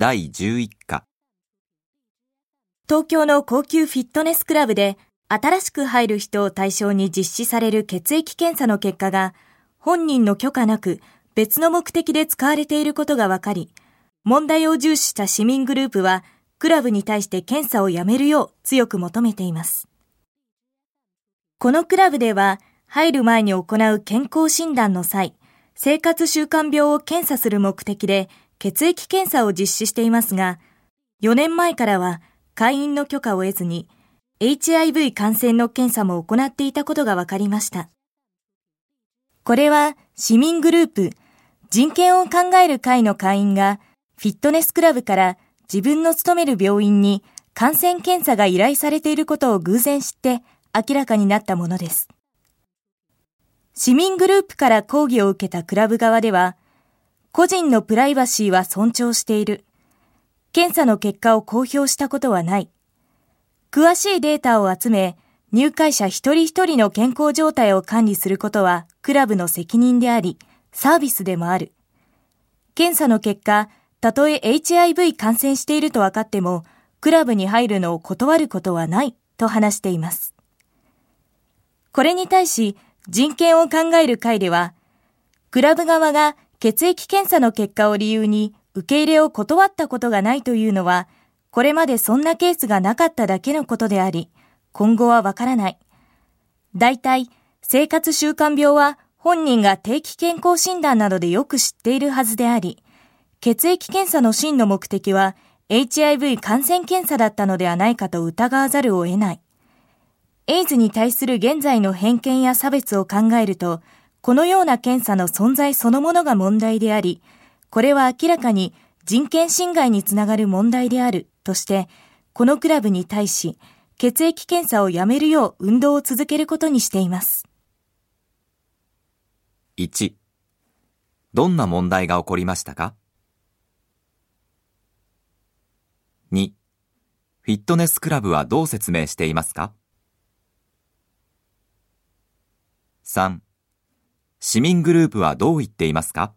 第11課東京の高級フィットネスクラブで新しく入る人を対象に実施される血液検査の結果が本人の許可なく別の目的で使われていることが分かり、問題を重視した市民グループはクラブに対して検査をやめるよう強く求めています。このクラブでは入る前に行う健康診断の際、生活習慣病を検査する目的で血液検査を実施していますが、4年前からは会員の許可を得ずに HIV 感染の検査も行っていたことが分かりました。これは市民グループ人権を考える会の会員がフィットネスクラブから自分の勤める病院に感染検査が依頼されていることを偶然知って明らかになったものです。市民グループから抗議を受けたクラブ側では、個人のプライバシーは尊重している。検査の結果を公表したことはない。詳しいデータを集め、入会者一人一人の健康状態を管理することはクラブの責任であり、サービスでもある。検査の結果、たとえ HIV 感染していると分かっても、クラブに入るのを断ることはないと話しています。これに対し、人権を考える会では、クラブ側が血液検査の結果を理由に受け入れを断ったことがないというのは、これまでそんなケースがなかっただけのことであり、今後はわからない。大体、生活習慣病は本人が定期健康診断などでよく知っているはずであり、血液検査の真の目的は HIV 感染検査だったのではないかと疑わざるを得ない。エイズに対する現在の偏見や差別を考えると、このような検査の存在そのものが問題であり、これは明らかに人権侵害につながる問題であるとして、このクラブに対し、血液検査をやめるよう運動を続けることにしています。1. どんな問題が起こりましたか ?2. フィットネスクラブはどう説明していますか ?3. 市民グループはどう言っていますか？